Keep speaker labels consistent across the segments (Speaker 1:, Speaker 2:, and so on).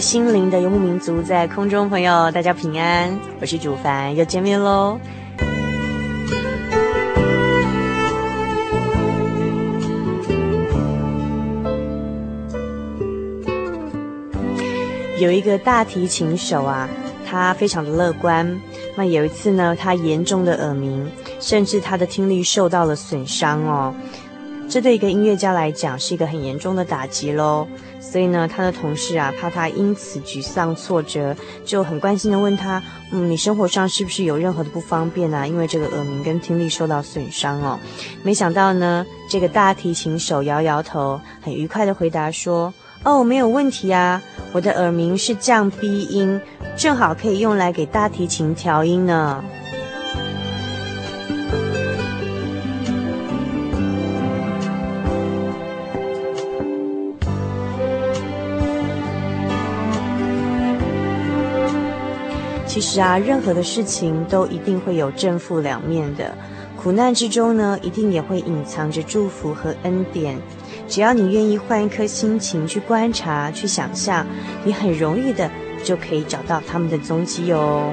Speaker 1: 心灵的游牧民族，在空中朋友，大家平安，我是主凡，又见面喽。有一个大提琴手啊，他非常的乐观。那有一次呢，他严重的耳鸣，甚至他的听力受到了损伤哦。这对一个音乐家来讲是一个很严重的打击喽。所以呢，他的同事啊，怕他因此沮丧挫折，就很关心的问他：“嗯，你生活上是不是有任何的不方便啊？因为这个耳鸣跟听力受到损伤哦。”没想到呢，这个大提琴手摇摇头，很愉快的回答说：“哦，没有问题啊，我的耳鸣是降 B 音，正好可以用来给大提琴调音呢。”其实啊，任何的事情都一定会有正负两面的，苦难之中呢，一定也会隐藏着祝福和恩典。只要你愿意换一颗心情去观察、去想象，你很容易的就可以找到他们的踪迹哦。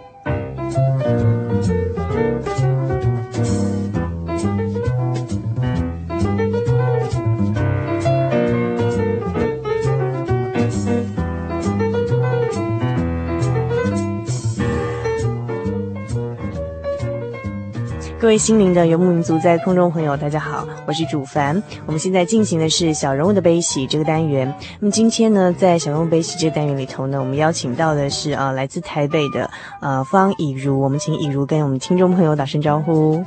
Speaker 1: 位心灵的游牧民族，在空中朋友，大家好，我是主凡。我们现在进行的是小人物的悲喜这个单元。那么今天呢，在小人物悲喜这个单元里头呢，我们邀请到的是啊、呃，来自台北的呃方以如。我们请以如跟我们听众朋友打声招呼。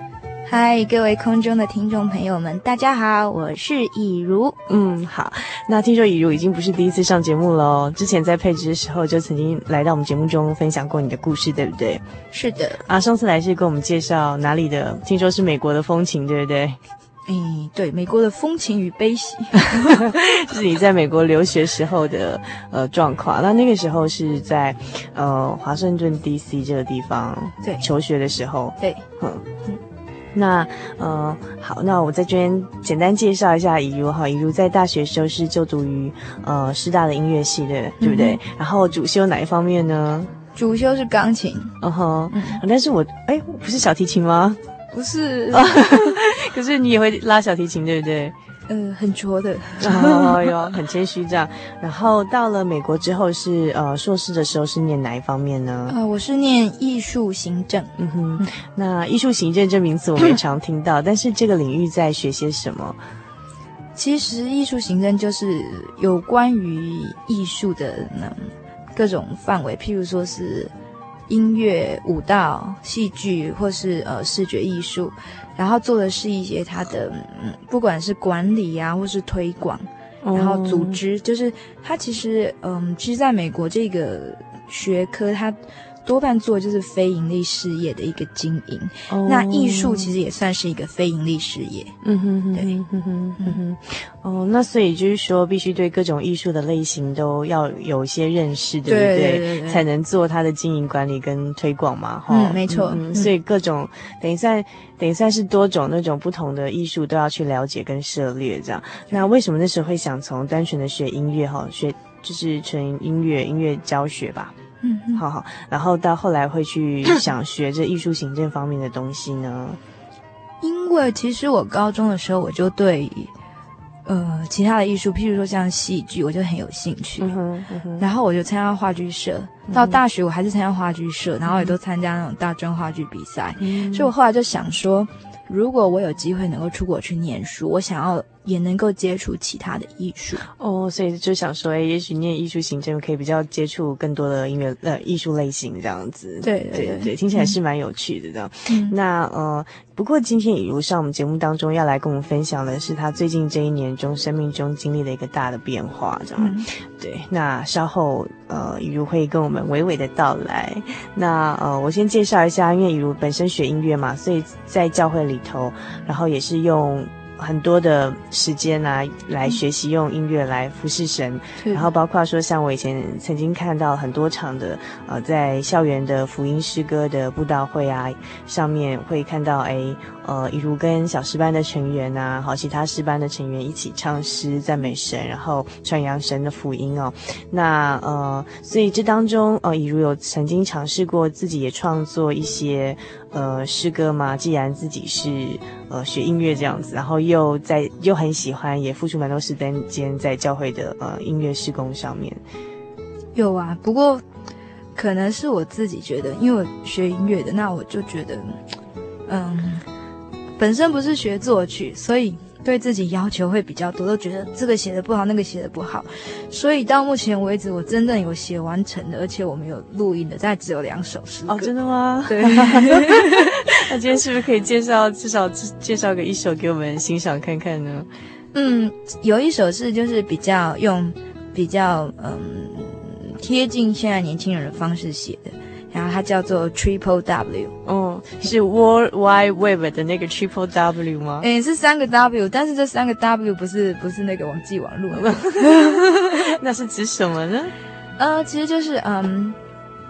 Speaker 2: 嗨，各位空中的听众朋友们，大家好，我是以如。
Speaker 1: 嗯，好。那听说以如已经不是第一次上节目了哦，之前在配置的时候就曾经来到我们节目中分享过你的故事，对不对？
Speaker 2: 是的。
Speaker 1: 啊，上次来是跟我们介绍哪里的？听说是美国的风情，对不对？
Speaker 2: 嗯，对，美国的风情与悲喜，
Speaker 1: 是你在美国留学时候的呃状况。那那个时候是在呃华盛顿 DC 这个地方对求学的时候，
Speaker 2: 对，嗯。
Speaker 1: 那呃好，那我在这边简单介绍一下以如哈，以如在大学时候是就读于呃师大的音乐系的，对不对？嗯、然后主修哪一方面呢？
Speaker 2: 主修是钢琴，
Speaker 1: 嗯哼，但是我哎，不是小提琴吗？
Speaker 2: 不是，
Speaker 1: 可是你也会拉小提琴，对不对？
Speaker 2: 嗯、呃，很拙的，
Speaker 1: 哦哟，很谦虚这样。然后到了美国之后是呃硕士的时候是念哪一方面呢？
Speaker 2: 呃，我是念艺术行政。
Speaker 1: 嗯哼，嗯，那艺术行政这名词我们也常听到，但是这个领域在学些什么？
Speaker 2: 其实艺术行政就是有关于艺术的那各种范围，譬如说是音乐、舞蹈、戏剧，或是呃视觉艺术。然后做的是一些他的，嗯，不管是管理啊，或是推广，然后组织，就是他其实，嗯，其实在美国这个学科，他。多半做就是非盈利事业的一个经营，oh, 那艺术其实也算是一个非盈利事业。
Speaker 1: 嗯哼哼，对，嗯哼嗯哼。哦，那所以就是说，必须对各种艺术的类型都要有一些认识，对不对？对对对，才能做它的经营管理跟推广嘛。
Speaker 2: 嗯，没错。
Speaker 1: 嗯，所以各种等于算等于算是多种那种不同的艺术都要去了解跟涉猎这样。那为什么那时候会想从单纯的学音乐哈，学就是纯音乐音乐教学吧？
Speaker 2: 嗯，
Speaker 1: 好好，然后到后来会去 想学这艺术行政方面的东西呢？
Speaker 2: 因为其实我高中的时候我就对，呃，其他的艺术，譬如说像戏剧，我就很有兴趣。嗯，嗯，然后我就参加话剧社，到大学我还是参加话剧社，然后也都参加那种大专话剧比赛。嗯，所以我后来就想说，如果我有机会能够出国去念书，我想要。也能够接触其他的艺术
Speaker 1: 哦，所以就想说，哎，也许念艺术行政可以比较接触更多的音乐呃艺术类型这样子。
Speaker 2: 对
Speaker 1: 对对，听起来是蛮有趣的这样。嗯，那呃，不过今天以如上我们节目当中要来跟我们分享的是他最近这一年中生命中经历的一个大的变化这样。嗯，对，那稍后呃，雨如会跟我们娓娓的道来。那呃，我先介绍一下，因为雨如本身学音乐嘛，所以在教会里头，然后也是用。很多的时间啊，来学习用音乐来服侍神，然后包括说像我以前曾经看到很多场的呃，在校园的福音诗歌的布道会啊，上面会看到诶呃，以如跟小诗班的成员啊，好其他诗班的成员一起唱诗赞美神，然后传扬神的福音哦。那呃，所以这当中呃，以如有曾经尝试过自己也创作一些。呃诗歌嘛，既然自己是呃学音乐这样子，然后又在又很喜欢，也付出蛮多时间在教会的呃音乐施工上面。
Speaker 2: 有啊，不过可能是我自己觉得，因为我学音乐的，那我就觉得，嗯，本身不是学作曲，所以对自己要求会比较多，都觉得这个写的不好，那个写的不好，所以到目前为止，我真正有写完成的，而且我们有录音的，大概只有两首诗。
Speaker 1: 哦，真的吗？
Speaker 2: 对。
Speaker 1: 那今天是不是可以介绍至少介绍个一首给我们欣赏看看呢？
Speaker 2: 嗯，有一首是就是比较用比较嗯。贴近现在年轻人的方式写的，然后它叫做 Triple W，
Speaker 1: 哦，是 World Wide Web 的那个 Triple W 吗？
Speaker 2: 诶，是三个 W，但是这三个 W 不是不是那个网际网络吗？
Speaker 1: 那是指什么呢？
Speaker 2: 呃，其实就是嗯，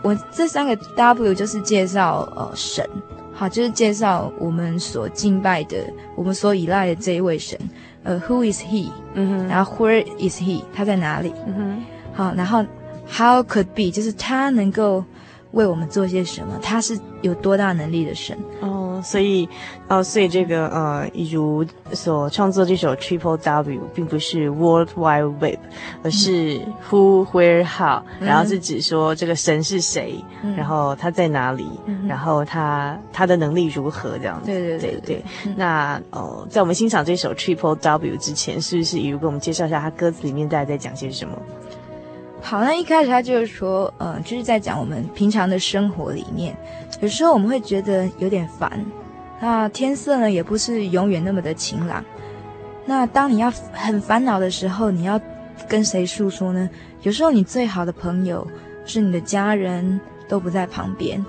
Speaker 2: 我这三个 W 就是介绍呃神，好，就是介绍我们所敬拜的、我们所依赖的这一位神，呃，Who is He？嗯哼，然后 Where is He？他在哪里？嗯哼，好，然后。How could be？就是他能够为我们做些什么？他是有多大能力的神？
Speaker 1: 哦，所以，哦，所以这个呃，以如所创作这首 Triple W，并不是 World Wide Web，而是 Who、Where、How，然后是指说这个神是谁，嗯、然后他在哪里，嗯、然后他他的能力如何这样子。
Speaker 2: 对对对对，
Speaker 1: 对，对。嗯、那呃，在我们欣赏这首 Triple W 之前，是不是以如给我们介绍一下他歌词里面大概在讲些什么？
Speaker 2: 好，那一开始他就是说，呃，就是在讲我们平常的生活里面，有时候我们会觉得有点烦，那天色呢也不是永远那么的晴朗。那当你要很烦恼的时候，你要跟谁诉说呢？有时候你最好的朋友是你的家人都不在旁边，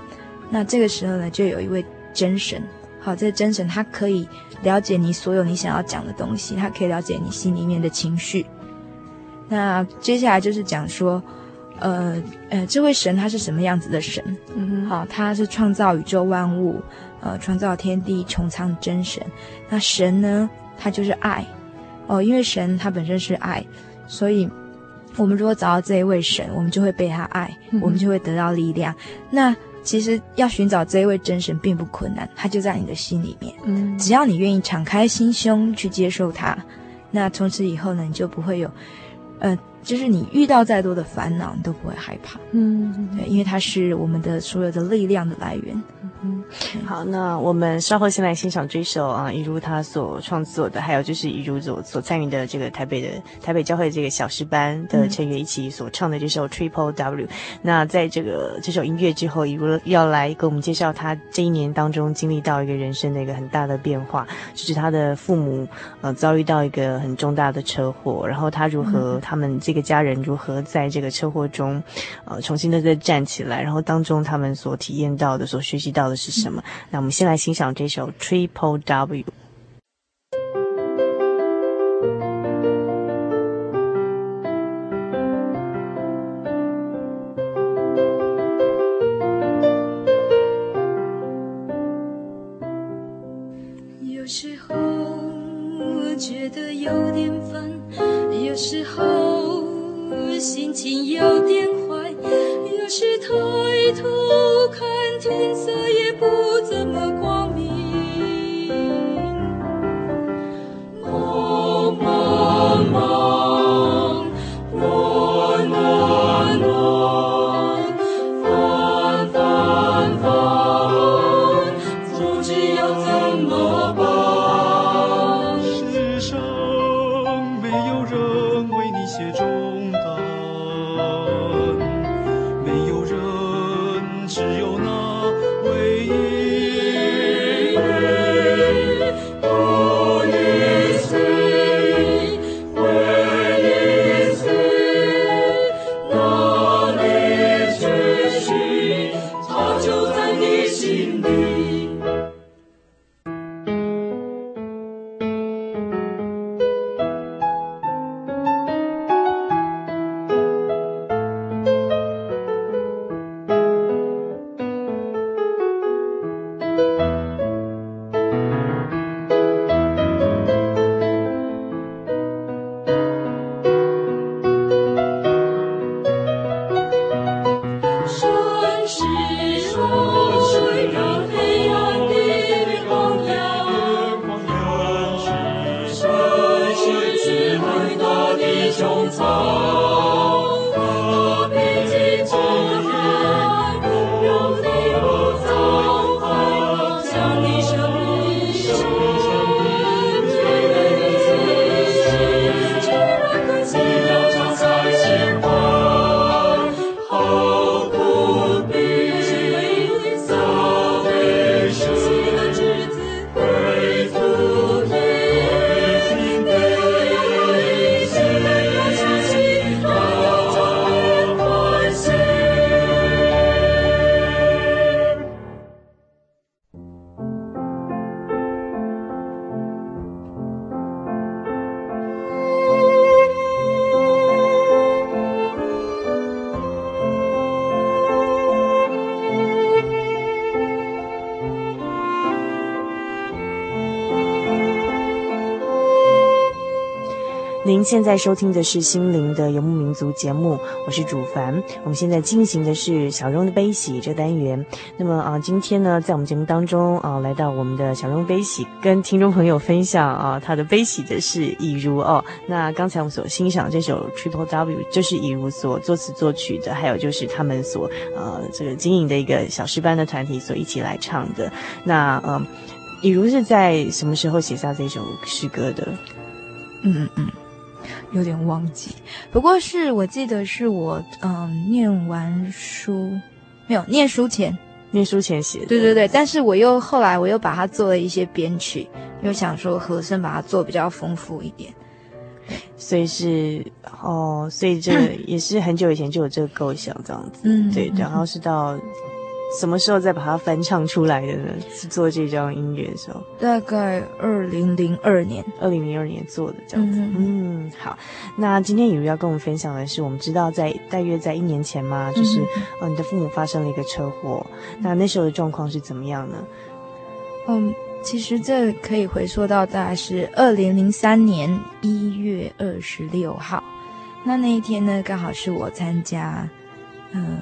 Speaker 2: 那这个时候呢，就有一位真神，好，这个真神他可以了解你所有你想要讲的东西，他可以了解你心里面的情绪。那接下来就是讲说，呃呃，这位神他是什么样子的神？嗯哼，好，他是创造宇宙万物，呃，创造天地穹苍的真神。那神呢，他就是爱，哦，因为神他本身是爱，所以我们如果找到这一位神，我们就会被他爱，嗯，我们就会得到力量。那其实要寻找这一位真神并不困难，他就在你的心里面。嗯，只要你愿意敞开心胸去接受他，那从此以后呢，你就不会有。呃，就是你遇到再多的烦恼，你都不会害怕。嗯，对，因为它是我们的所有的力量的来源。
Speaker 1: 嗯，好，那我们稍后先来欣赏这首啊，一如他所创作的，还有就是一如所所参与的这个台北的台北教会这个小诗班的成员一起所唱的这首 Triple W。嗯、那在这个这首音乐之后，一如要来给我们介绍他这一年当中经历到一个人生的一个很大的变化，就是他的父母呃遭遇到一个很重大的车祸，然后他如何、嗯、他们这个家人如何在这个车祸中呃重新的再站起来，然后当中他们所体验到的、所学习到的。是什么？那我们先来欣赏这首 Triple W。您现在收听的是《心灵的游牧民族》节目，我是主凡。我们现在进行的是小蓉的悲喜这单元。那么啊，今天呢，在我们节目当中啊，来到我们的小蓉悲喜，跟听众朋友分享啊，他的悲喜的是以如哦。那刚才我们所欣赏这首 Triple W，就是以如所作词作曲的，还有就是他们所呃这个经营的一个小诗班的团体所一起来唱的。那嗯，以如是在什么时候写下这首诗歌的？
Speaker 2: 嗯嗯嗯。有点忘记，不过是我记得是我嗯念完书，没有念书前，
Speaker 1: 念书前写的。
Speaker 2: 对对对，但是我又后来我又把它做了一些编曲，又想说和声把它做比较丰富一点，
Speaker 1: 所以是哦，所以这 也是很久以前就有这个构想这样子，
Speaker 2: 嗯，
Speaker 1: 对，然后是到。什么时候再把它翻唱出来的呢？是做这张音乐的时候，
Speaker 2: 大概二零零二年，
Speaker 1: 二零零二年做的这样子。嗯，嗯，好。那今天雨如要跟我们分享的是，我们知道在大约在一年前嘛，就是嗯、呃，你的父母发生了一个车祸，那那时候的状况是怎么样呢？
Speaker 2: 嗯，其实这可以回溯到大概是二零零三年一月二十六号，那那一天呢，刚好是我参加。嗯，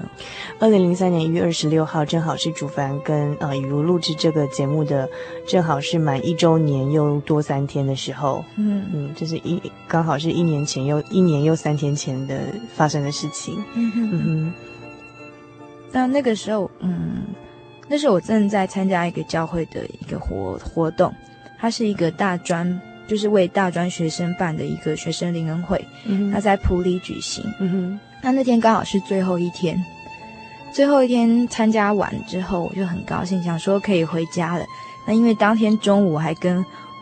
Speaker 1: 二零零三年一月二十六号，正好是主凡跟呃雨如录制这个节目的，正好是满一周年又多三天的时候。
Speaker 2: 嗯
Speaker 1: 嗯，就是一刚好是一年前又一年又三天前的发生的事情。
Speaker 2: 嗯哼
Speaker 1: 嗯哼。
Speaker 2: 那那个时候，嗯，那时候我正在参加一个教会的一个活活动，它是一个大专，就是为大专学生办的一个学生灵恩会。
Speaker 1: 嗯哼。
Speaker 2: 它在埔里举行。
Speaker 1: 嗯哼。
Speaker 2: 那那天刚好是最后一天，最后一天参加完之后，我就很高兴，想说可以回家了。那因为当天中午我还跟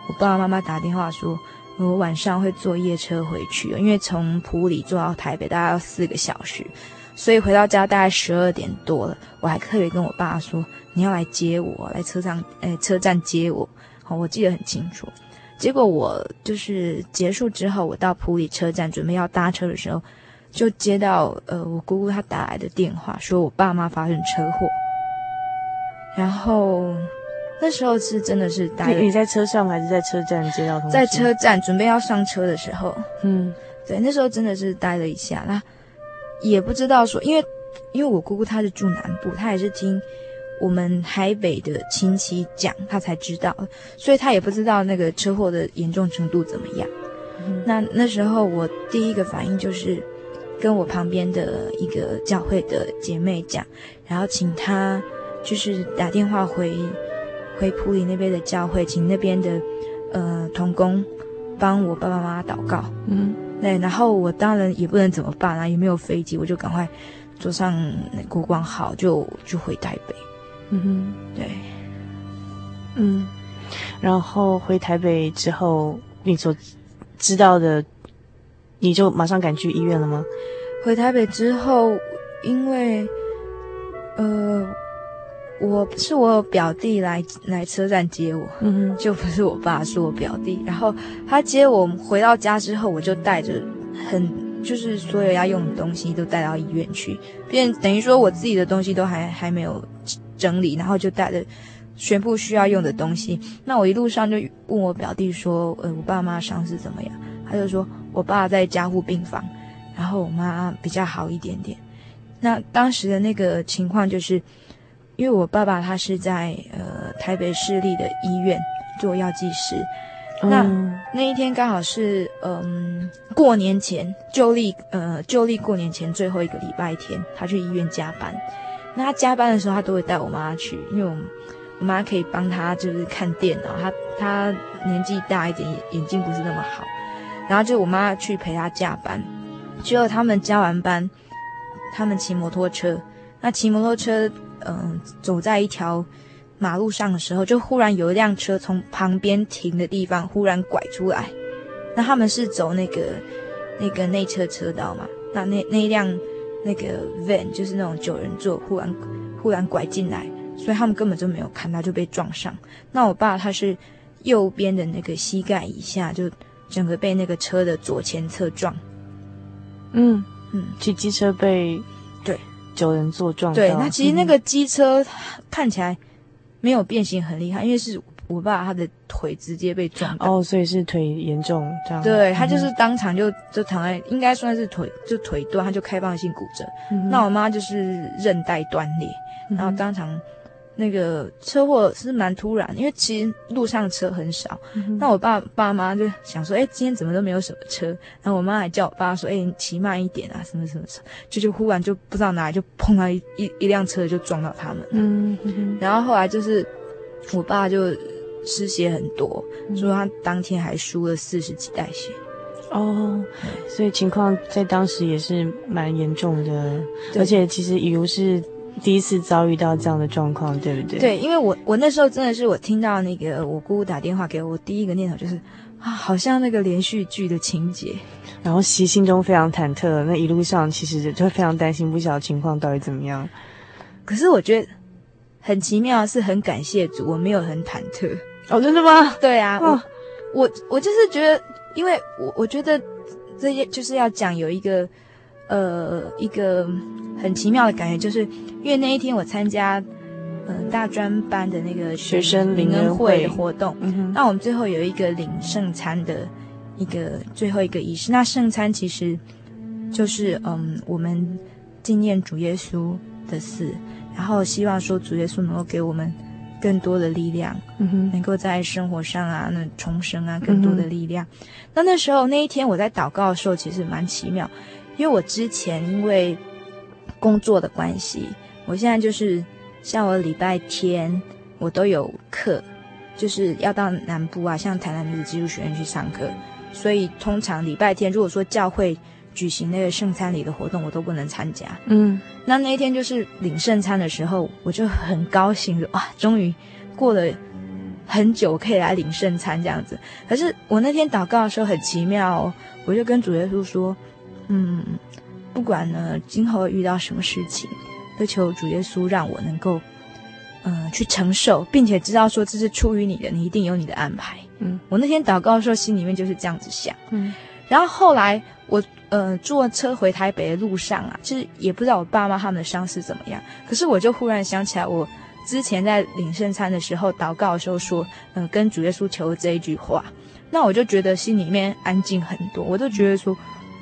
Speaker 2: 我爸爸妈妈打电话说，我晚上会坐夜车回去，因为从埔里坐到台北大概要四个小时，所以回到家大概十二点多了。我还特别跟我爸说，你要来接我，来车上，哎，车站接我。好，我记得很清楚。结果我就是结束之后，我到普里车站准备要搭车的时候。就接到呃我姑姑她打来的电话，说我爸妈发生车祸，然后那时候是真的是待
Speaker 1: 你在车上还是在车站接到通知？
Speaker 2: 在车站准备要上车的时候，
Speaker 1: 嗯，
Speaker 2: 对，那时候真的是待了一下，那也不知道说，因为因为我姑姑她是住南部，她也是听我们台北的亲戚讲，他才知道，所以他也不知道那个车祸的严重程度怎么样。
Speaker 1: 嗯，
Speaker 2: 那那时候我第一个反应就是。跟我旁边的一个教会的姐妹讲，然后请她就是打电话回回普里那边的教会，请那边的呃童工帮我爸爸妈妈祷告。
Speaker 1: 嗯，
Speaker 2: 对，然后我当然也不能怎么办啊，也没有飞机，我就赶快坐上国光号就就回台北。
Speaker 1: 嗯哼，
Speaker 2: 对，
Speaker 1: 嗯，然后回台北之后，你所知道的。你就马上赶去医院了吗？
Speaker 2: 回台北之后，因为，呃，我是我表弟来来车站接我，
Speaker 1: 嗯哼，
Speaker 2: 就不是我爸，是我表弟。然后他接我回到家之后，我就带着很就是所有要用的东西都带到医院去，变等于说我自己的东西都还还没有整理，然后就带着全部需要用的东西。那我一路上就问我表弟说：“呃，我爸妈伤势怎么样？”他就说。我爸在加护病房，然后我妈比较好一点点。那当时的那个情况就是，因为我爸爸他是在呃台北市立的医院做药剂师。
Speaker 1: 嗯、
Speaker 2: 那那一天刚好是嗯过年前旧历呃旧历过年前最后一个礼拜天，他去医院加班。那他加班的时候，他都会带我妈去，因为我我妈可以帮他就是看电脑。他他年纪大一点，眼睛不是那么好。然后就我妈去陪他加班，结果他们加完班，他们骑摩托车。那骑摩托车，嗯、走在一条马路上的时候，就忽然有一辆车从旁边停的地方忽然拐出来。那他们是走那个那个内侧车道嘛？那那那一辆那个 van 就是那种九人座，忽然忽然拐进来，所以他们根本就没有看到就被撞上。那我爸他是右边的那个膝盖以下就。整个被那个车的左前侧撞，
Speaker 1: 嗯
Speaker 2: 嗯，
Speaker 1: 骑机车被
Speaker 2: 对
Speaker 1: 九人座撞到。
Speaker 2: 对，那其实那个机车看起来没有变形很厉害，因为是我爸他的腿直接被撞到。
Speaker 1: 哦，所以是腿严重这样。
Speaker 2: 对，他就是当场就就躺在，应该算是腿就腿断，他就开放性骨折。嗯、那我妈就是韧带断裂，然后当场。那个车祸是蛮突然，因为其实路上车很少。嗯、那我爸爸妈就想说，哎，今天怎么都没有什么车？然后我妈还叫我爸说，哎，你骑慢一点啊，什么什么车？就就忽然就不知道哪里就碰到一一一辆车就撞到他们。嗯，嗯然后后来就是我爸就失血很多，嗯、说他当天还输了四十几袋血。
Speaker 1: 哦，所以情况在当时也是蛮严重的，而且其实雨如是。第一次遭遇到这样的状况，对不对？
Speaker 2: 对，因为我我那时候真的是我听到那个我姑姑打电话给我，我第一个念头就是啊，好像那个连续剧的情节，
Speaker 1: 然后其心中非常忐忑，那一路上其实就会非常担心，不晓得情况到底怎么样。
Speaker 2: 可是我觉得很奇妙，是很感谢主，我没有很忐忑。
Speaker 1: 哦，真的吗？
Speaker 2: 对啊，我我我就是觉得，因为我我觉得这些就是要讲有一个。呃，一个很奇妙的感觉，就是因为那一天我参加，嗯、呃，大专班的那个学生灵恩会的活动，嗯、那我们最后有一个领圣餐的一个最后一个仪式。那圣餐其实就是嗯，我们纪念主耶稣的死，然后希望说主耶稣能够给我们更多的力量，嗯哼，能够在生活上啊，那重生啊，更多的力量。嗯、那那时候那一天我在祷告的时候，其实蛮奇妙。因为我之前因为工作的关系，我现在就是像我礼拜天我都有课，就是要到南部啊，像台南女子基督学院去上课，所以通常礼拜天如果说教会举行那个圣餐礼的活动，我都不能参加。嗯，那那一天就是领圣餐的时候，我就很高兴，说哇，终于过了很久可以来领圣餐这样子。可是我那天祷告的时候很奇妙哦，我就跟主耶稣说。嗯，不管呢，今后遇到什么事情，都求主耶稣让我能够，嗯、呃，去承受，并且知道说这是出于你的，你一定有你的安排。嗯，我那天祷告的时候，心里面就是这样子想。嗯，然后后来我呃坐车回台北的路上啊，其实也不知道我爸妈他们的伤势怎么样，可是我就忽然想起来，我之前在领圣餐的时候祷告的时候说，嗯、跟主耶稣求的这一句话，那我就觉得心里面安静很多，我都觉得说。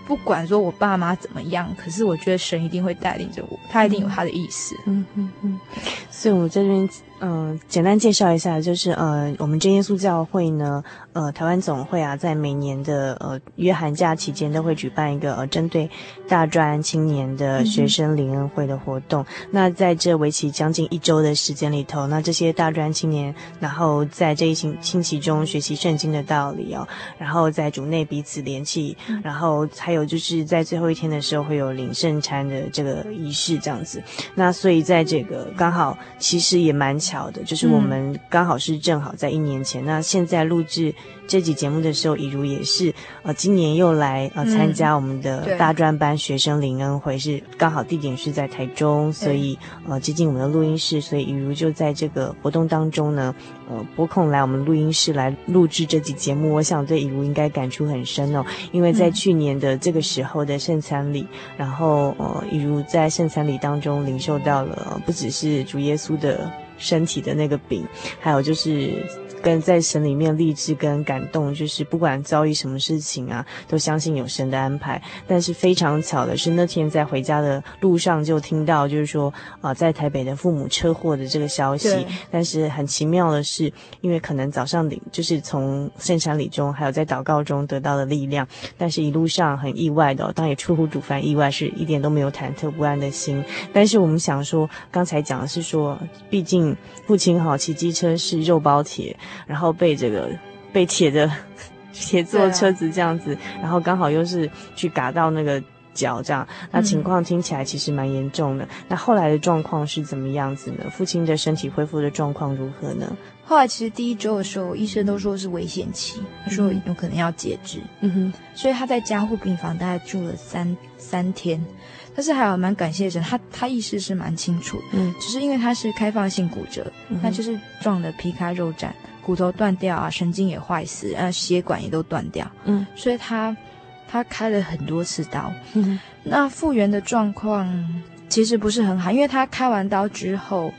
Speaker 2: 不管说我爸妈怎么样，可是我觉得神一定会带领着我，他一定有他的意思。嗯嗯嗯，
Speaker 1: 所以我这边。嗯、呃，简单介绍一下，就是呃，我们真耶稣教会呢，呃，台湾总会啊，在每年的呃约寒假期间都会举办一个呃针对大专青年的学生灵恩会的活动。嗯、那在这为期将近一周的时间里头，那这些大专青年，然后在这一星星期中学习圣经的道理哦，然后在主内彼此联系，嗯、然后还有就是在最后一天的时候会有领圣餐的这个仪式这样子。那所以在这个刚好其实也蛮。巧的，就是我们刚好是正好在一年前。嗯、那现在录制这集节目的时候，以如也是呃，今年又来呃参加我们的大专班学生林恩会，是刚好地点是在台中，所以呃接近我们的录音室，所以以如就在这个活动当中呢，呃拨空来我们录音室来录制这集节目。我想对以如应该感触很深哦，因为在去年的这个时候的圣餐礼，嗯、然后呃以如在圣餐礼当中领受到了不只是主耶稣的。身体的那个饼，还有就是跟在神里面励志跟感动，就是不管遭遇什么事情啊，都相信有神的安排。但是非常巧的是，那天在回家的路上就听到，就是说啊、呃，在台北的父母车祸的这个消息。但是很奇妙的是，因为可能早上领就是从圣餐礼中，还有在祷告中得到的力量，但是一路上很意外的、哦，当然也出乎主凡意外，是一点都没有忐忑不安的心。但是我们想说，刚才讲的是说，毕竟。父亲好骑机车是肉包铁，然后被这个被铁的铁做车子这样子，啊、然后刚好又是去嘎到那个脚这样，那情况听起来其实蛮严重的。嗯、那后来的状况是怎么样子呢？父亲的身体恢复的状况如何呢？
Speaker 2: 后来其实第一周的时候，医生都说是危险期，他说有可能要截肢。嗯哼，所以他在加护病房大概住了三三天。但是还有蛮感谢神，他他意识是蛮清楚的，嗯，只是因为他是开放性骨折，那、就是撞得皮开肉绽，骨头断掉啊，神经也坏死，啊，血管也都断掉，嗯，所以他他开了很多次刀，那复原的状况其实不是很好，因为他开完刀之后，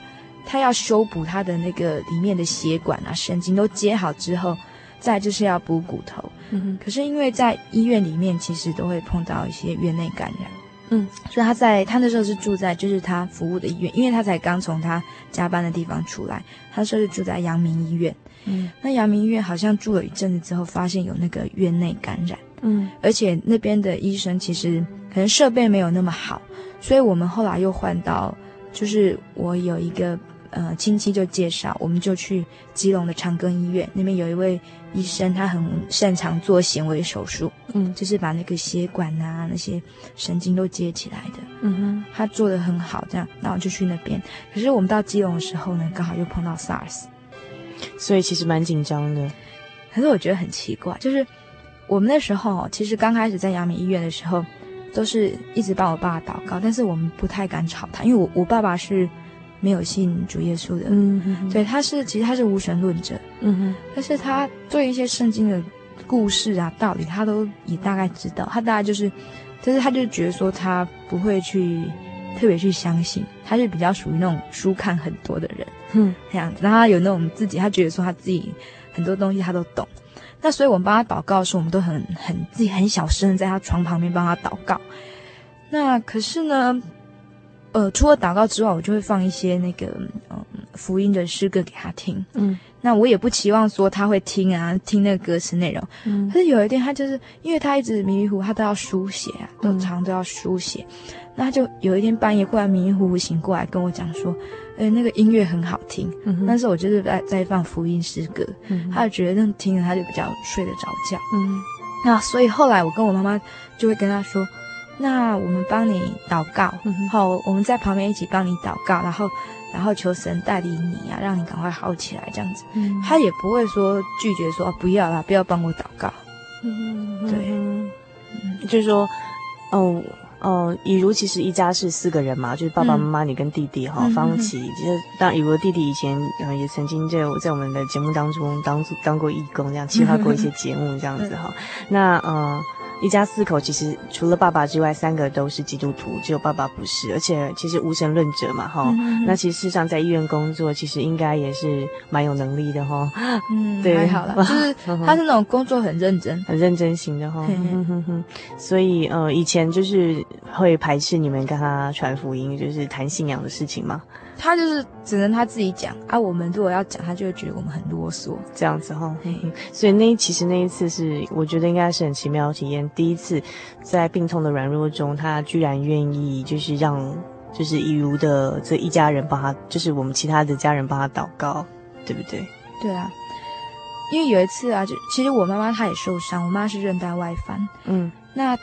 Speaker 2: 他要修补他的那个里面的血管啊、神经都接好之后，再就是要补骨头。嗯哼。可是因为在医院里面，其实都会碰到一些院内感染。嗯，所以他在他那时候是住在就是他服务的医院，因为他才刚从他加班的地方出来，他说是住在阳明医院。嗯，那阳明医院好像住了一阵子之后，发现有那个院内感染。嗯，而且那边的医生其实可能设备没有那么好，所以我们后来又换到，就是我有一个呃亲戚就介绍，我们就去基隆的长庚医院，那边有一位医生，他很擅长做显微手术，嗯，就是把那个血管啊那些神经都接起来的，嗯哼，他做的很好，这样，那我就去那边。可是我们到基隆的时候呢，刚好又碰到 SARS，
Speaker 1: 所以其实蛮紧张的。
Speaker 2: 可是我觉得很奇怪，就是。我们那时候其实刚开始在阳明医院的时候，都是一直帮我爸爸祷告，但是我们不太敢吵他，因为我我爸爸是没有信主耶稣的，嗯哼哼，对，他是其实他是无神论者，嗯哼，但是他对一些圣经的故事啊道理，他都也大概知道，他大概就是，但是他就觉得说他不会去特别去相信，他是比较属于那种书看很多的人，嗯，这样子，然后他有那种自己，他觉得说他自己很多东西他都懂。那所以，我们帮他祷告的时候，我们都很很自己很小声，在他床旁边帮他祷告。那可是呢，呃，除了祷告之外，我就会放一些那个嗯福音的诗歌给他听。嗯，那我也不期望说他会听啊，听那个歌词内容。嗯，可是有一天，他就是因为他一直迷迷糊糊，他都要书写啊，都常常都要书写。嗯，那他就有一天半夜忽然迷迷糊糊醒过来，跟我讲说。呃，那个音乐很好听，但是我就是在在放福音诗歌，嗯、他就觉得那听着他就比较睡得着觉。嗯，那所以后来我跟我妈妈就会跟他说，那我们帮你祷告，好，我们在旁边一起帮你祷告，然后然后求神带领你啊，让你赶快好起来这样子。嗯，他也不会说拒绝说不要啦，不要帮我祷告。嗯，对，嗯、
Speaker 1: 就是说，哦。哦，以如其实一家是四个人嘛，就是爸爸妈妈、你跟弟弟哈，方琦，就是当以如弟弟以前嗯也曾经在在我们的节目当中当当过义工，这样策划过一些节目这样子哈，那嗯。一家四口，其实除了爸爸之外，三个都是基督徒，只有爸爸不是。而且其实无神论者嘛，哈、嗯。那其实事实上在医院工作，其实应该也是蛮有能力的，哈。
Speaker 2: 嗯，对，还好啦，就是他是那种工作很认真、
Speaker 1: 很认真型的，哈。所以呃，以前就是会排斥你们跟他传福音，就是谈信仰的事情嘛。
Speaker 2: 他就是只能他自己讲啊，我们如果要讲，他就会觉得我们很啰嗦，
Speaker 1: 这样子哈。所以那其实那一次是，我觉得应该是很奇妙的体验。第一次在病痛的软弱中，他居然愿意就是让就是以如的这一家人帮他，就是我们其他的家人帮他祷告，对不对？
Speaker 2: 对啊，因为有一次啊，就其实我妈妈她也受伤，我妈是韧带外翻，嗯，那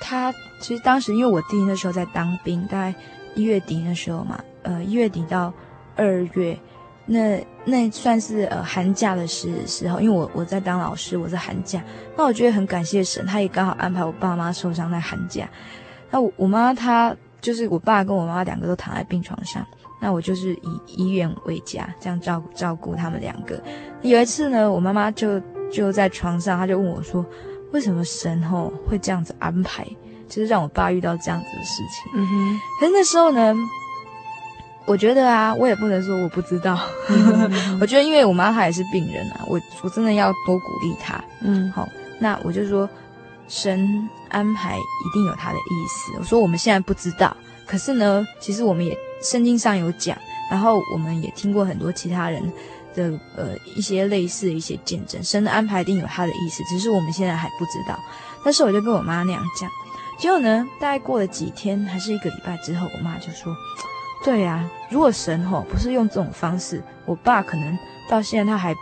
Speaker 2: 她其实当时因为我弟那时候在当兵，大概一月底那时候嘛。呃，一月底到二月，那那算是呃寒假的时时候，因为我我在当老师，我在寒假，那我觉得很感谢神，他也刚好安排我爸妈受伤在寒假。那我我妈她就是我爸跟我妈两个都躺在病床上，那我就是以医院为家，这样照顾照顾他们两个。有一次呢，我妈妈就就在床上，她就问我说：“为什么神吼会这样子安排，就是让我爸遇到这样子的事情？”嗯哼。可是那时候呢。我觉得啊，我也不能说我不知道。我觉得，因为我妈她也是病人啊，我我真的要多鼓励她。嗯，好，那我就说，神安排一定有他的意思。我说我们现在不知道，可是呢，其实我们也圣经上有讲，然后我们也听过很多其他人的呃一些类似的一些见证。神的安排一定有他的意思，只是我们现在还不知道。但是我就跟我妈那样讲，结果呢，大概过了几天还是一个礼拜之后，我妈就说。对呀、啊，如果神吼不是用这种方式，我爸可能到现在他还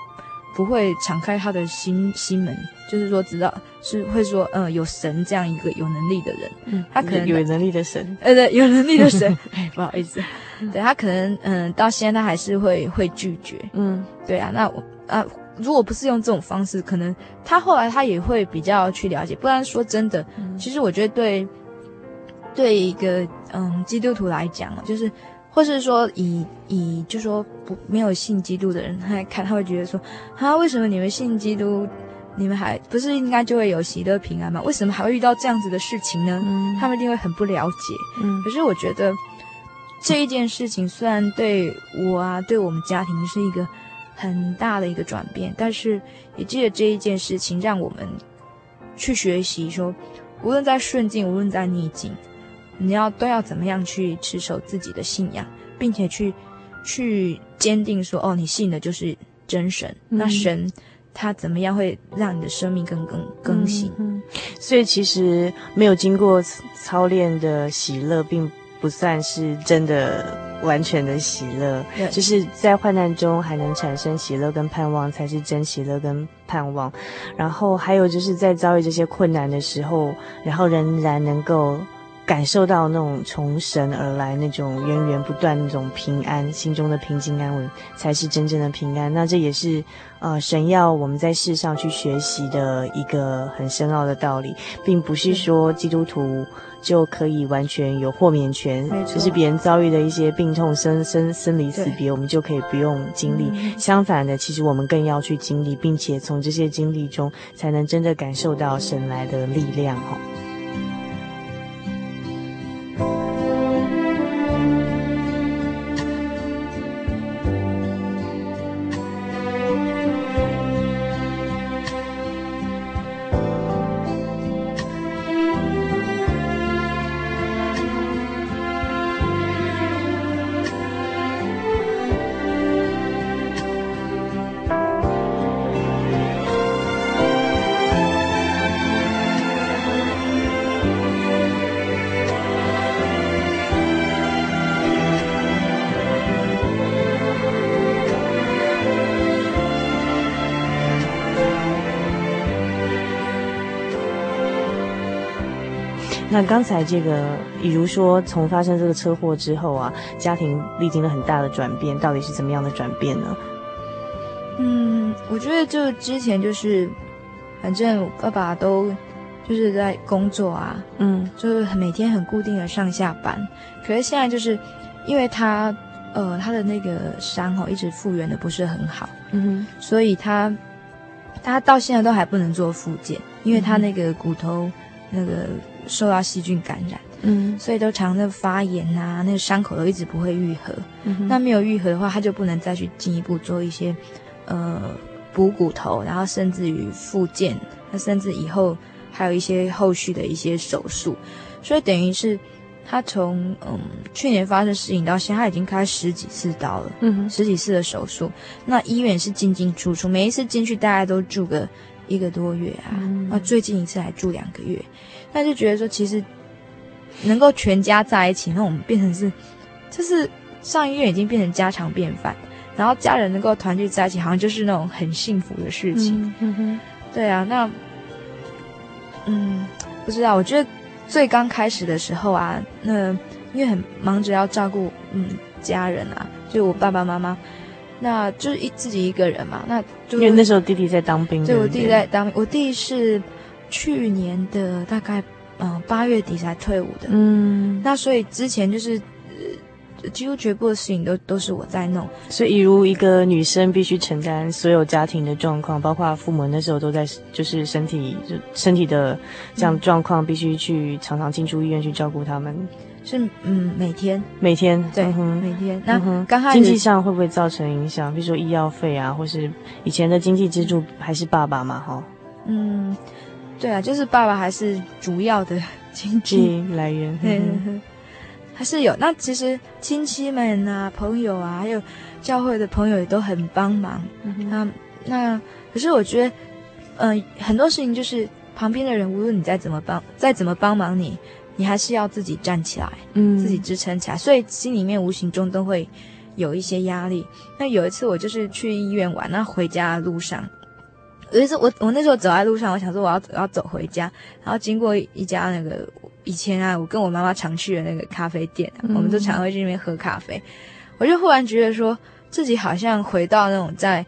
Speaker 2: 不会敞开他的心心门，就是说知道是会说，嗯、呃，有神这样一个有能力的人，嗯，他可能
Speaker 1: 有能力的神，
Speaker 2: 呃，对，有能力的神，哎，不好意思，对他可能，嗯、呃，到现在他还是会会拒绝，嗯，对啊，那我啊，如果不是用这种方式，可能他后来他也会比较去了解，不然说真的，嗯、其实我觉得对，对一个嗯基督徒来讲，就是。或是说以以就说不没有信基督的人他来看，他会觉得说啊，为什么你们信基督，你们还不是应该就会有喜乐平安吗？为什么还会遇到这样子的事情呢？嗯，他们一定会很不了解。嗯，可是我觉得这一件事情虽然对我啊，对我们家庭是一个很大的一个转变，但是也记得这一件事情让我们去学习说，无论在顺境，无论在逆境，你要都要怎么样去持守自己的信仰，并且去去坚定说，哦，你信的就是真神，嗯、那神。他怎么样会让你的生命更更更新？
Speaker 1: 嗯，所以其实没有经过操练的喜乐，并不算是真的完全的喜
Speaker 2: 乐。
Speaker 1: 就是在患难中还能产生喜乐跟盼望，才是真喜乐跟盼望。然后还有就是在遭遇这些困难的时候，然后仍然能够。感受到那种从神而来那种源源不断那种平安，心中的平静安稳，才是真正的平安。那这也是呃神要我们在世上去学习的一个很深奥的道理，并不是说基督徒就可以完全有豁免权，就是别人遭遇的一些病痛、生生生离死别，我们就可以不用经历。嗯。相反的，其实我们更要去经历，并且从这些经历中，才能真的感受到神来的力量。哈。刚才这个，比如说从发生这个车祸之后啊，家庭历经了很大的转变，到底是怎么样的转变呢？
Speaker 2: 嗯，我觉得就之前就是，反正爸爸都就是在工作啊，嗯，就是每天很固定的上下班。可是现在就是因为他呃他的那个伤哦一直复原的不是很好，嗯哼，所以他他到现在都还不能做复健，因为他那个骨头那个。受到细菌感染，嗯，所以都常的发炎啊，那个伤口都一直不会愈合。嗯，那没有愈合的话，他就不能再去进一步做一些，呃，补骨头，然后甚至于复健，那甚至以后还有一些后续的一些手术。所以等于是他从嗯去年发生事情到现在，他已经开十几次刀了，嗯，十几次的手术。那医院是进进出出，每一次进去大概都住个一个多月啊，那、嗯、最近一次还住两个月。那就觉得说，其实能够全家在一起，那我们变成是，就是上医院已经变成家常便饭，然后家人能够团聚在一起，好像就是那种很幸福的事情。嗯嗯哼，对啊，那嗯，不知道，我觉得最刚开始的时候啊，那因为很忙着要照顾嗯家人啊，就我爸爸妈妈，那就是一自己一个人嘛，那就
Speaker 1: 因为那时候弟弟在当兵，
Speaker 2: 对，我弟弟在当兵，我弟是。去年的大概嗯八月底才退伍的，嗯，那所以之前就是呃几乎全部的事情都都是我在弄，
Speaker 1: 所以，如一个女生必须承担所有家庭的状况，包括父母那时候都在，就是身体就身体的这样状况，必须去常常进出医院去照顾他们，
Speaker 2: 是嗯每天
Speaker 1: 每天
Speaker 2: 对、
Speaker 1: 嗯、
Speaker 2: 每天，那刚开
Speaker 1: 始经济上会不会造成影响？比如说医药费啊，或是以前的经济支柱还是爸爸嘛？哈，嗯。
Speaker 2: 对啊，就是爸爸还是主要的经济
Speaker 1: 来源，
Speaker 2: 对，还是有。那其实亲戚们啊、朋友啊，还有教会的朋友也都很帮忙。嗯、那那可是我觉得，嗯、呃，很多事情就是旁边的人，无论你再怎么帮，再怎么帮忙你，你还是要自己站起来，嗯，自己支撑起来。所以心里面无形中都会有一些压力。那有一次我就是去医院玩，那回家的路上。有一次我我那时候走在路上，我想说我要我要走回家，然后经过一家那个以前啊，我跟我妈妈常去的那个咖啡店，啊，我们都常会去那边喝咖啡。我就忽然觉得说自己好像回到那种在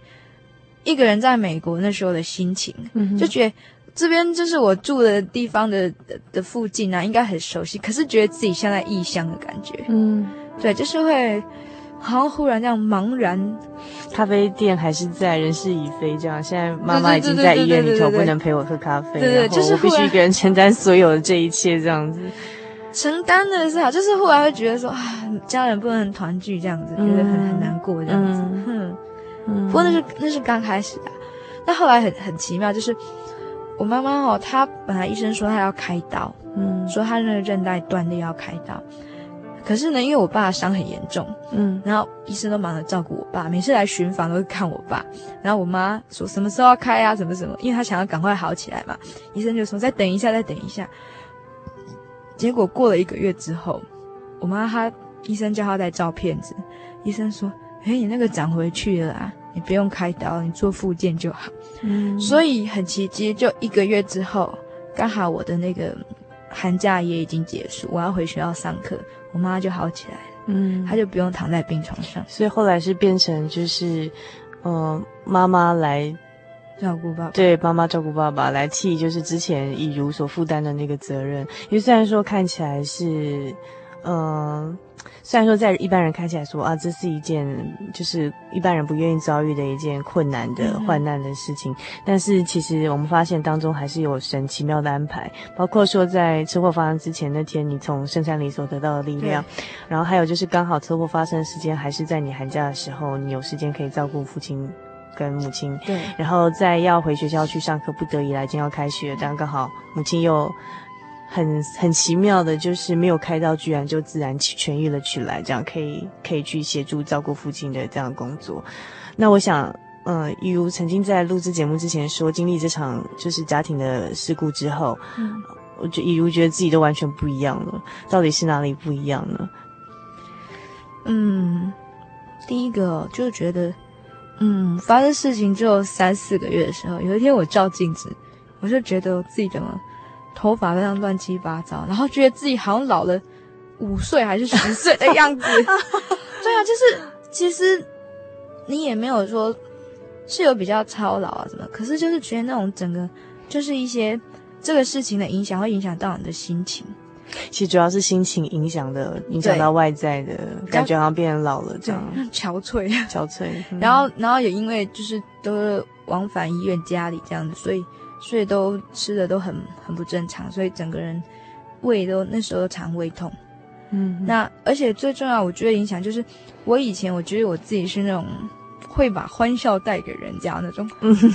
Speaker 2: 一个人在美国那时候的心情，就觉得这边就是我住的地方的的，的附近啊，应该很熟悉，可是觉得自己像在异乡的感觉。嗯，对，就是会。好像忽然这样茫然，
Speaker 1: 咖啡店还是在，人事已非这样。现在妈妈已经在医院里头，不能陪我喝咖啡，
Speaker 2: 对对，就是
Speaker 1: 必须一个人承担所有的这一切，这样子。
Speaker 2: 承担的是好，就是忽然会觉得说啊，家人不能团聚这样子，觉得很很难过这样子。嗯，嗯，不过那是那是刚开始的，但后来很很奇妙，就是我妈妈哦，她本来医生说她要开刀，嗯，说她那个韧带断裂要开刀。可是呢，因为我爸伤很严重，嗯，然后医生都忙着照顾我爸，每次来巡房都会看我爸。然后我妈说什么时候要开啊？什么什么？因为她想要赶快好起来嘛。医生就说再等一下，再等一下。结果过了一个月之后，我妈她医生叫她再照片子，医生说：“哎，你那个长回去了啊，你不用开刀，你做复健就好。”嗯，所以很奇迹，就一个月之后，刚好我的那个寒假也已经结束，我要回学校上课。我妈就好起来了，嗯，她就不用躺在病床上，
Speaker 1: 所以后来是变成就是，呃，妈妈来
Speaker 2: 照顾爸爸，
Speaker 1: 对，妈妈照顾爸爸来替就是之前以如所负担的那个责任，因为虽然说看起来是，嗯、呃。虽然说在一般人看起来说啊，这是一件就是一般人不愿意遭遇的一件困难的患难的事情，但是其实我们发现当中还是有神奇妙的安排，包括说在车祸发生之前那天，你从圣山里所得到的力量，然后还有就是刚好车祸发生的时间还是在你寒假的时候，你有时间可以照顾父亲跟母亲，对，然后在要回学校去上课，不得已来，今天要开学，这样刚好母亲又。很很奇妙的，就是没有开刀，居然就自然痊愈了起来，这样可以可以去协助照顾父亲的这样的工作。那我想，嗯、呃，以如曾经在录制节目之前说，经历这场就是家庭的事故之后，嗯，我觉一如觉得自己都完全不一样了。到底是哪里不一样呢？
Speaker 2: 嗯，第一个就是觉得，嗯，发生事情只有三四个月的时候，有一天我照镜子，我就觉得我自己怎么。头发非常乱七八糟，然后觉得自己好像老了五岁还是十岁的样子。对啊，就是其实你也没有说是有比较操劳啊什么，可是就是觉得那种整个就是一些这个事情的影响会影响到你的心情。
Speaker 1: 其实主要是心情影响的，影响到外在的感觉，好像变老了这样，
Speaker 2: 憔悴，
Speaker 1: 憔悴。嗯、
Speaker 2: 然后，然后也因为就是都是往返医院、家里这样子，所以。所以都吃的都很很不正常，所以整个人胃都那时候肠胃痛。嗯，那而且最重要，我觉得影响就是我以前我觉得我自己是那种会把欢笑带给人家那种，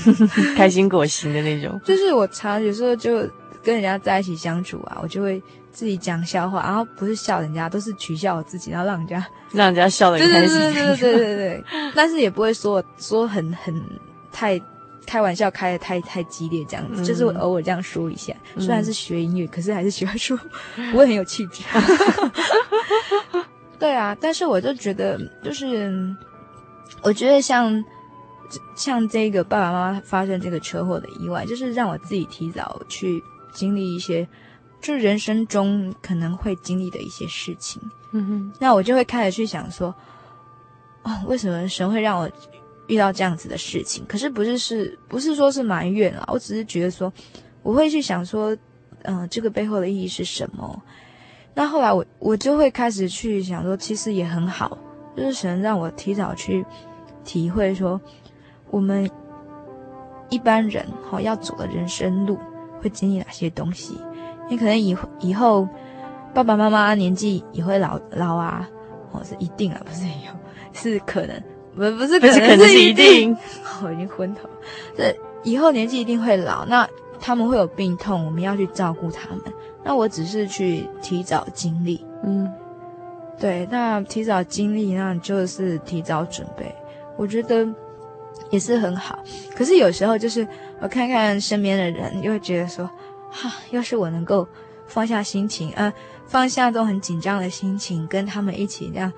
Speaker 1: 开心果型的那种。
Speaker 2: 就是我常有时候就跟人家在一起相处啊，我就会自己讲笑话，然后不是笑人家，都是取笑我自己，然后让人家
Speaker 1: 让人家笑的很开心。
Speaker 2: 对对对对对对对。但是也不会说说很很太。开玩笑开的太太激烈，这样子、嗯、就是我偶尔这样说一下。虽然是学音乐，嗯、可是还是喜欢说，不会很有气质。对啊，但是我就觉得，就是我觉得像像这个爸爸妈妈发生这个车祸的意外，就是让我自己提早去经历一些，就是人生中可能会经历的一些事情。嗯哼，那我就会开始去想说，哦，为什么神会让我？遇到这样子的事情，可是不是是不是说是埋怨啊？我只是觉得说，我会去想说，嗯、这个背后的意义是什么？那后来我我就会开始去想说，其实也很好，就是神让我提早去体会说，我们一般人哈要走的人生路会经历哪些东西？你可能以以后爸爸妈妈年纪也会老老啊，哦是一定啊，不是以后 是可能。不不是，不是可能是一定。我已经昏头。对，以后年纪一定会老，那他们会有病痛，我们要去照顾他们。那我只是去提早经历，嗯，对，那提早经历，那就是提早准备。我觉得也是很好。可是有时候就是我看看身边的人，又会觉得说，哈，要是我能够放下心情，呃，放下这种很紧张的心情，跟他们一起这样。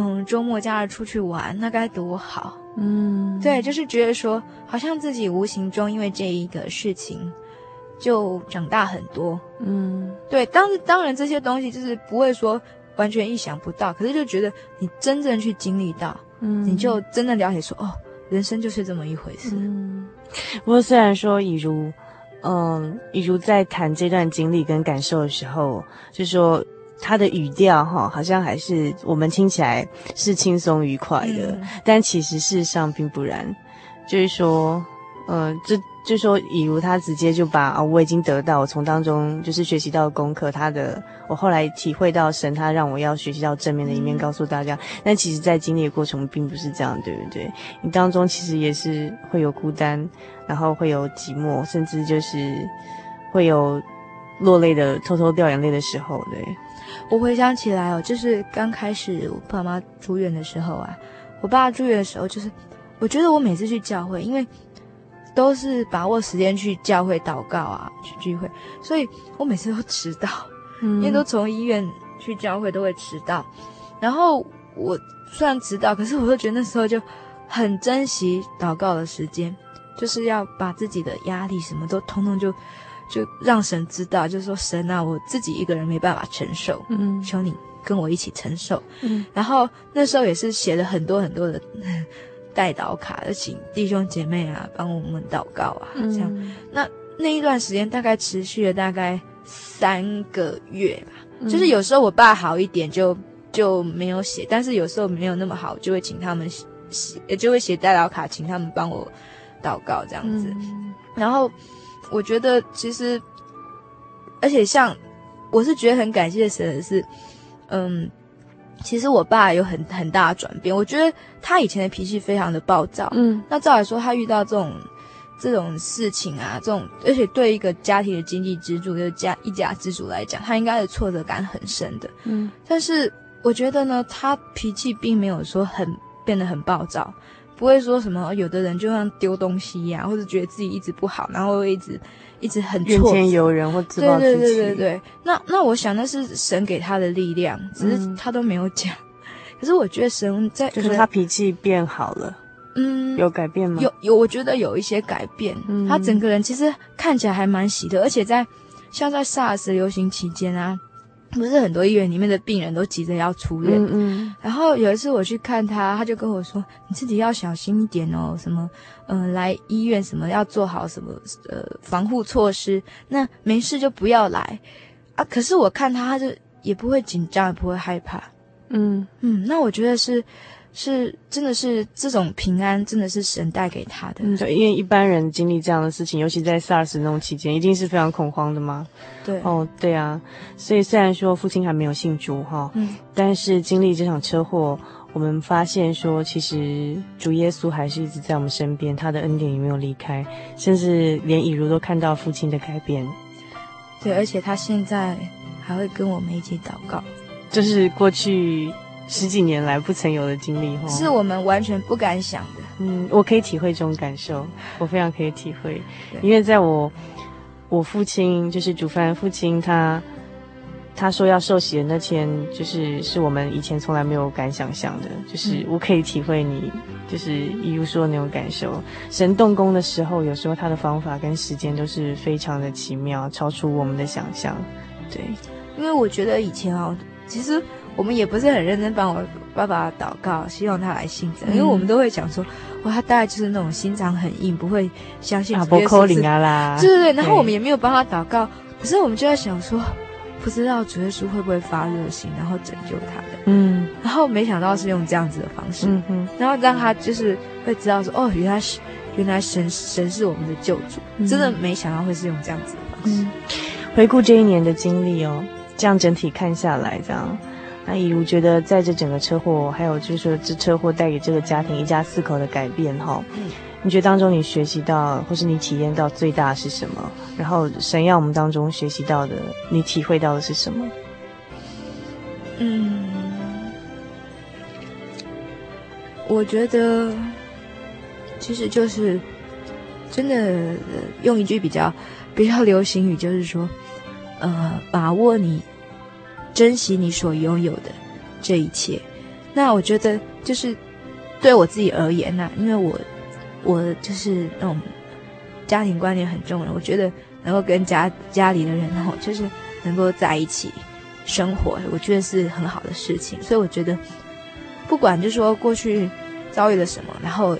Speaker 2: 嗯，周末假日出去玩，那该多好。嗯，对，就是觉得说，好像自己无形中因为这一个事情就长大很多。嗯，对，当当然这些东西就是不会说完全意想不到，可是就觉得你真正去经历到，嗯，你就真的了解说，哦，人生就是这么一回事。嗯，
Speaker 1: 不过虽然说，以如，嗯，以如在谈这段经历跟感受的时候，就说。他的语调哈，好像还是我们听起来是轻松愉快的，嗯、但其实事实上并不然。就是说，嗯，就就说，以如他直接就把啊，我已经得到，我从当中就是学习到功课，他的我后来体会到神，他让我要学习到正面的一面，告诉大家。嗯、但其实，在经历的过程并不是这样，对不对？你当中其实也是会有孤单，然后会有寂寞，甚至就是会有落泪的、偷偷掉眼泪的时候。对，
Speaker 2: 我回想起来哦，就是刚开始我爸妈住院的时候啊，我爸住院的时候，就是我觉得我每次去教会，因为。都是把握时间去教会祷告啊，去聚会，所以我每次都迟到，嗯，因为都从医院去教会都会迟到。然后我虽然迟到，可是我都觉得那时候就很珍惜祷告的时间，就是要把自己的压力什么都通通就就让神知道，就说神啊，我自己一个人没办法承受，嗯，求你跟我一起承受，嗯。然后那时候也是写了很多很多的。代祷卡，就请弟兄姐妹啊帮我们祷告啊，这样。嗯、那那一段时间大概持续了大概三个月吧。嗯、就是有时候我爸好一点就就没有写，但是有时候没有那么好，就会请他们写，也就会写代祷卡，请他们帮我祷告这样子。嗯、然后我觉得其实，而且像我是觉得很感谢神的是，嗯。其实我爸有很很大的转变，我觉得他以前的脾气非常的暴躁，嗯，那照来说他遇到这种这种事情啊，这种而且对一个家庭的经济支柱，就是家一家之主来讲，他应该是挫折感很深的，嗯，但是我觉得呢，他脾气并没有说很变得很暴躁，不会说什么有的人就像丢东西呀、啊，或者觉得自己一直不好，然后会一直。一直很
Speaker 1: 怨天尤人或自暴自弃。对对对对对，
Speaker 2: 那那我想那是神给他的力量，只是他都没有讲。嗯、可是我觉得神在
Speaker 1: 就是他脾气变好了，嗯，有改变吗？
Speaker 2: 有有，我觉得有一些改变。嗯、他整个人其实看起来还蛮喜的，而且在像在 SARS 流行期间啊。不是很多医院里面的病人都急着要出院，嗯嗯，然后有一次我去看他，他就跟我说：“你自己要小心一点哦，什么，嗯、呃，来医院什么要做好什么呃防护措施，那没事就不要来啊。”可是我看他，他就也不会紧张，也不会害怕，嗯嗯，那我觉得是。是，真的是这种平安，真的是神带给他的。
Speaker 1: 嗯，对，因为一般人经历这样的事情，尤其在 SARS 那种期间，一定是非常恐慌的嘛。
Speaker 2: 对，
Speaker 1: 哦，对啊。所以虽然说父亲还没有信主哈，嗯，但是经历这场车祸，我们发现说，其实主耶稣还是一直在我们身边，他的恩典也没有离开，甚至连以如都看到父亲的改变。
Speaker 2: 对，而且他现在还会跟我们一起祷告，
Speaker 1: 就是过去。十几年来不曾有的经历，
Speaker 2: 是我们完全不敢想的。
Speaker 1: 嗯，我可以体会这种感受，我非常可以体会。因为在我我父亲就是主犯父亲他他说要受洗的那天，就是是我们以前从来没有敢想象的。就是我可以体会你，就是一如说的那种感受。神动工的时候，有时候他的方法跟时间都是非常的奇妙，超出我们的想象。对，
Speaker 2: 因为我觉得以前啊，其实。我们也不是很认真帮我爸爸祷告，希望他来信主，嗯、因为我们都会讲说，哇，他大概就是那种心肠很硬，不会相信。啊，不可能啊啦！对对对，然后我们也没有帮他祷告，可是我们就在想说，不知道主耶稣会不会发热心，然后拯救他的。嗯，然后没想到是用这样子的方式，然后让他就是会知道说，哦，原来是原来神神是我们的救主，嗯、真的没想到会是用这样子的方式。嗯、
Speaker 1: 回顾这一年的经历哦，这样整体看下来，这样。那以我觉得，在这整个车祸，还有就是说，这车祸带给这个家庭一家四口的改变，哈，嗯，你觉得当中你学习到，或是你体验到最大的是什么？然后神要我们当中学习到的，你体会到的是什么？
Speaker 2: 嗯，我觉得其实就是真的用一句比较比较流行语，就是说，呃，把握你。珍惜你所拥有的这一切，那我觉得就是对我自己而言呐、啊，因为我我就是那种家庭观念很重的，我觉得能够跟家家里的人，然后就是能够在一起生活，我觉得是很好的事情。所以我觉得，不管就说过去遭遇了什么，然后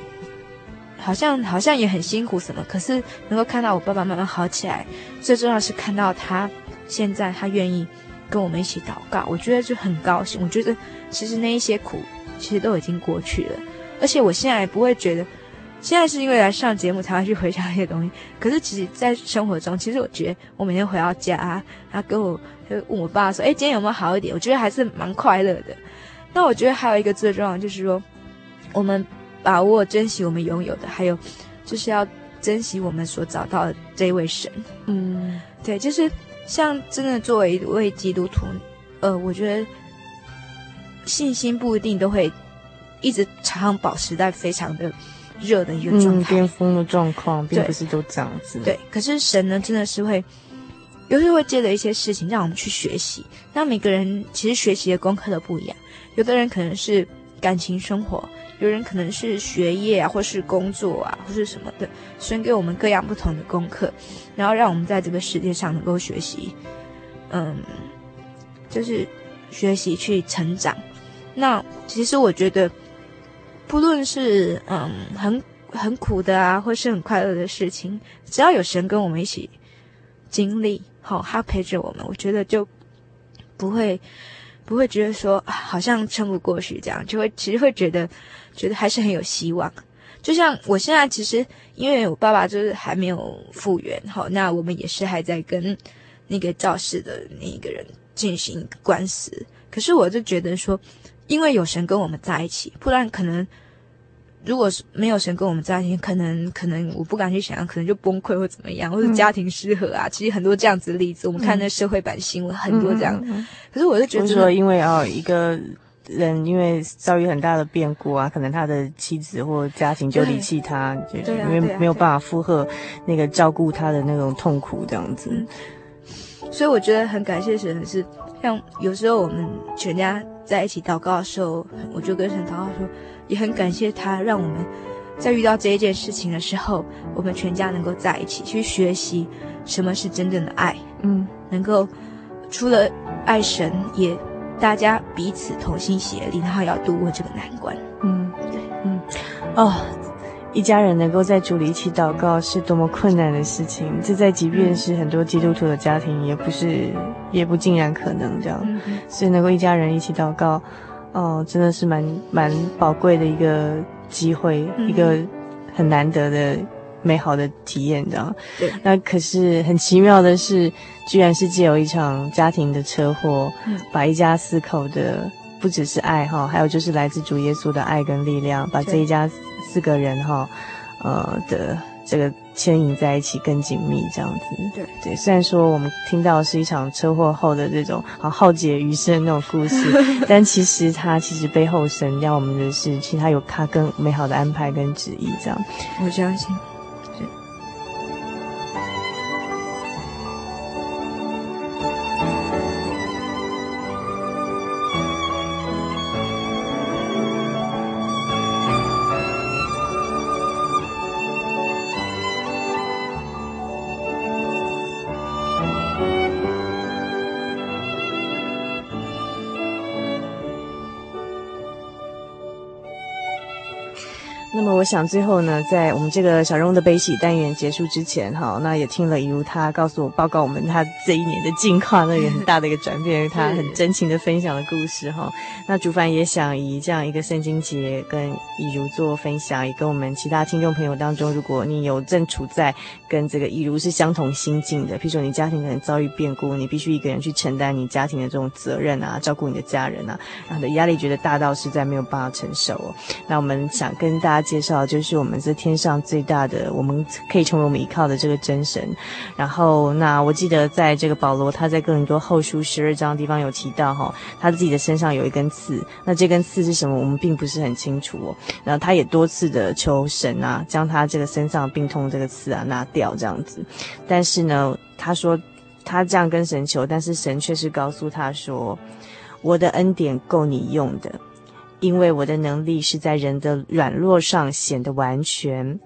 Speaker 2: 好像好像也很辛苦什么，可是能够看到我爸爸妈妈好起来，最重要是看到他现在他愿意。跟我们一起祷告，我觉得就很高兴。我觉得其实那一些苦，其实都已经过去了。而且我现在也不会觉得现在是因为来上节目才会去回想这些东西。可是其实，在生活中，其实我觉得我每天回到家，然后跟我就问我爸说：“哎，今天有没有好一点？”我觉得还是蛮快乐的。那我觉得还有一个最重要就是说，我们把握、珍惜我们拥有的，还有就是要珍惜我们所找到的这位神。嗯，对，就是像真的作为一位基督徒，呃，我觉得信心不一定都会一直常常保持在非常的。热的一个状态，巅、
Speaker 1: 嗯、峰的状况，并不是都这样子。
Speaker 2: 对，可是神呢，真的是会，有时候会借着一些事情让我们去学习。那每个人其实学习的功课都不一样，有的人可能是感情生活，有人可能是学业啊，或是工作啊，或是什么的。神给我们各样不同的功课，然后让我们在这个世界上能够学习，嗯，就是学习去成长。那其实我觉得。不论是嗯很很苦的啊，或是很快乐的事情，只要有神跟我们一起经历，好，他陪着我们，我觉得就不会不会觉得说好像撑不过去这样，就会其实会觉得觉得还是很有希望。就像我现在其实因为我爸爸就是还没有复原，好，那我们也是还在跟那个肇事的那一个人进行官司，可是我就觉得说。因为有神跟我们在一起，不然可能，如果是没有神跟我们在一起，可能可能我不敢去想象，可能就崩溃或怎么样，或者家庭失和啊。嗯、其实很多这样子的例子，我们看那社会版新闻、嗯、很多这样。嗯嗯、可是我就觉得，
Speaker 1: 说因为哦，一个人因为遭遇很大的变故啊，可能他的妻子或家庭就离弃他，就因为没有办法负荷那个照顾他的那种痛苦这样子。
Speaker 2: 所以我觉得很感谢神是，像有时候我们全家。在一起祷告的时候，我就跟神祷告说，也很感谢他，让我们在遇到这一件事情的时候，我们全家能够在一起去学习什么是真正的爱。嗯，能够除了爱神，也大家彼此同心协力，然后要度过这个难关。嗯，对，
Speaker 1: 嗯，哦。一家人能够在主里一起祷告，是多么困难的事情。这在即便是很多基督徒的家庭，也不是，也不尽然可能这样。所以能够一家人一起祷告，哦，真的是蛮蛮宝贵的一个机会，一个很难得的美好的体验，这样。对。那可是很奇妙的是，居然是借由一场家庭的车祸，把一家四口的不只是爱哈，还有就是来自主耶稣的爱跟力量，把这一家。四个人哈，呃的这个牵引在一起更紧密，这样子。对对，虽然说我们听到是一场车祸后的这种好浩劫余生那种故事，但其实它其实背后神要我们的是，其实他有他更美好的安排跟旨意，这样。
Speaker 2: 我相信。
Speaker 1: 我想最后呢，在我们这个小人物的悲喜单元结束之前，哈，那也听了以如他告诉我报告我们他这一年的近况，那个很大的一个转变，他很真情的分享的故事，哈。那主凡也想以这样一个圣经节跟以如做分享，也跟我们其他听众朋友当中，如果你有正处在跟这个以如是相同心境的，譬如说你家庭可能遭遇变故，你必须一个人去承担你家庭的这种责任啊，照顾你的家人啊，然后的压力觉得大到实在没有办法承受哦。那我们想跟大家介绍。就是我们这天上最大的，我们可以成为我们依靠的这个真神。然后，那我记得在这个保罗他在更多后书十二章的地方有提到哈，他自己的身上有一根刺。那这根刺是什么？我们并不是很清楚哦。然后他也多次的求神啊，将他这个身上病痛这个刺啊拿掉这样子。但是呢，他说他这样跟神求，但是神却是告诉他说：“我的恩典够你用的。”因为我的能力是在人的软弱上显得完全，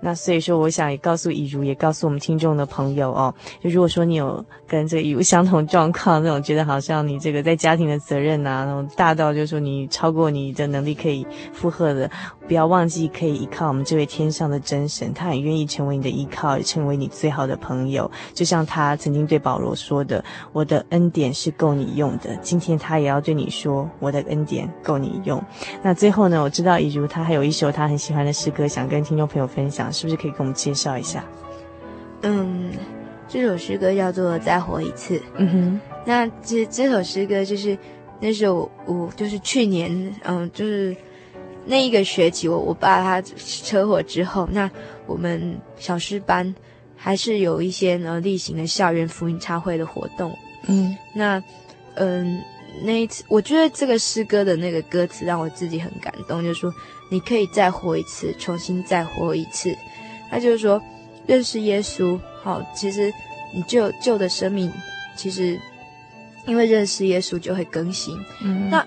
Speaker 1: 那所以说，我想也告诉以如，也告诉我们听众的朋友哦，就如果说你有跟这个以如相同状况，那种觉得好像你这个在家庭的责任呐、那种大到就是说你超过你的能力可以负荷的，不要忘记可以依靠我们这位天上的真神，他很愿意成为你的依靠，也成为你最好的朋友。就像他曾经对保罗说的：“我的恩典是够你用的。”今天他也要对你说：“我的恩典够你用。”那最后呢，我知道以如他还有一首他很喜欢的诗歌，想跟听众朋友分享，是不是可以给我们介绍一下？
Speaker 2: 嗯，这首诗歌叫做《再活一次》。
Speaker 1: 嗯哼，
Speaker 2: 那这这首诗歌就是那时候我就是去年，嗯，就是。那一个学期，我我爸他车祸之后，那我们小师班还是有一些呢例行的校园福音茶会的活动。
Speaker 1: 嗯，
Speaker 2: 那嗯那一次，我觉得这个诗歌的那个歌词让我自己很感动，就是说你可以再活一次，重新再活一次。他就是说认识耶稣，好，其实你旧旧的生命，其实因为认识耶稣就会更新。
Speaker 1: 嗯，
Speaker 2: 那。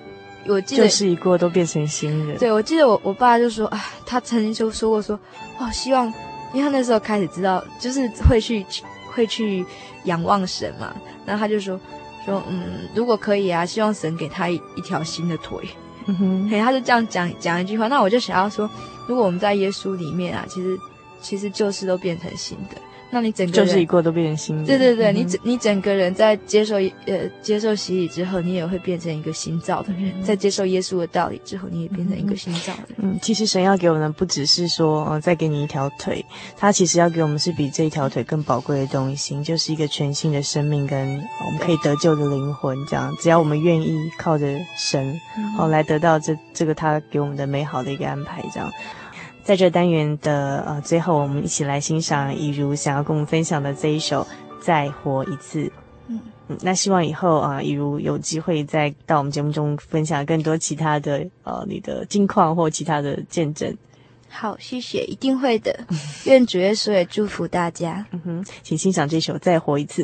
Speaker 2: 我记得
Speaker 1: 旧事已过，都变成新人。
Speaker 2: 对，我记得我我爸就说啊，他曾经就说过说，哦，希望，因为他那时候开始知道，就是会去会去仰望神嘛，然后他就说说嗯，如果可以啊，希望神给他一一条新的腿。
Speaker 1: 嗯哼，
Speaker 2: 嘿，他就这样讲讲一句话，那我就想要说，如果我们在耶稣里面啊，其实其实旧事都变成新的。那你整个人
Speaker 1: 就是一过都变成新的。
Speaker 2: 对对对，
Speaker 1: 嗯、
Speaker 2: 你整你整个人在接受呃接受洗礼之后，你也会变成一个新造的人。嗯、在接受耶稣的道理之后，你也变成一个新造的人。
Speaker 1: 嗯，其实神要给我们的不只是说，呃，再给你一条腿，他其实要给我们是比这一条腿更宝贵的东西，就是一个全新的生命跟我们可以得救的灵魂。这样，只要我们愿意靠着神，好、嗯、来得到这这个他给我们的美好的一个安排，这样。在这单元的呃最后，我们一起来欣赏以如想要跟我们分享的这一首《再活一次》。
Speaker 2: 嗯
Speaker 1: 嗯，那希望以后啊，以如有机会再到我们节目中分享更多其他的呃你的近况或其他的见证。
Speaker 2: 好，谢谢，一定会的。愿主耶稣也祝福大家。
Speaker 1: 嗯哼，请欣赏这首《再活一次》。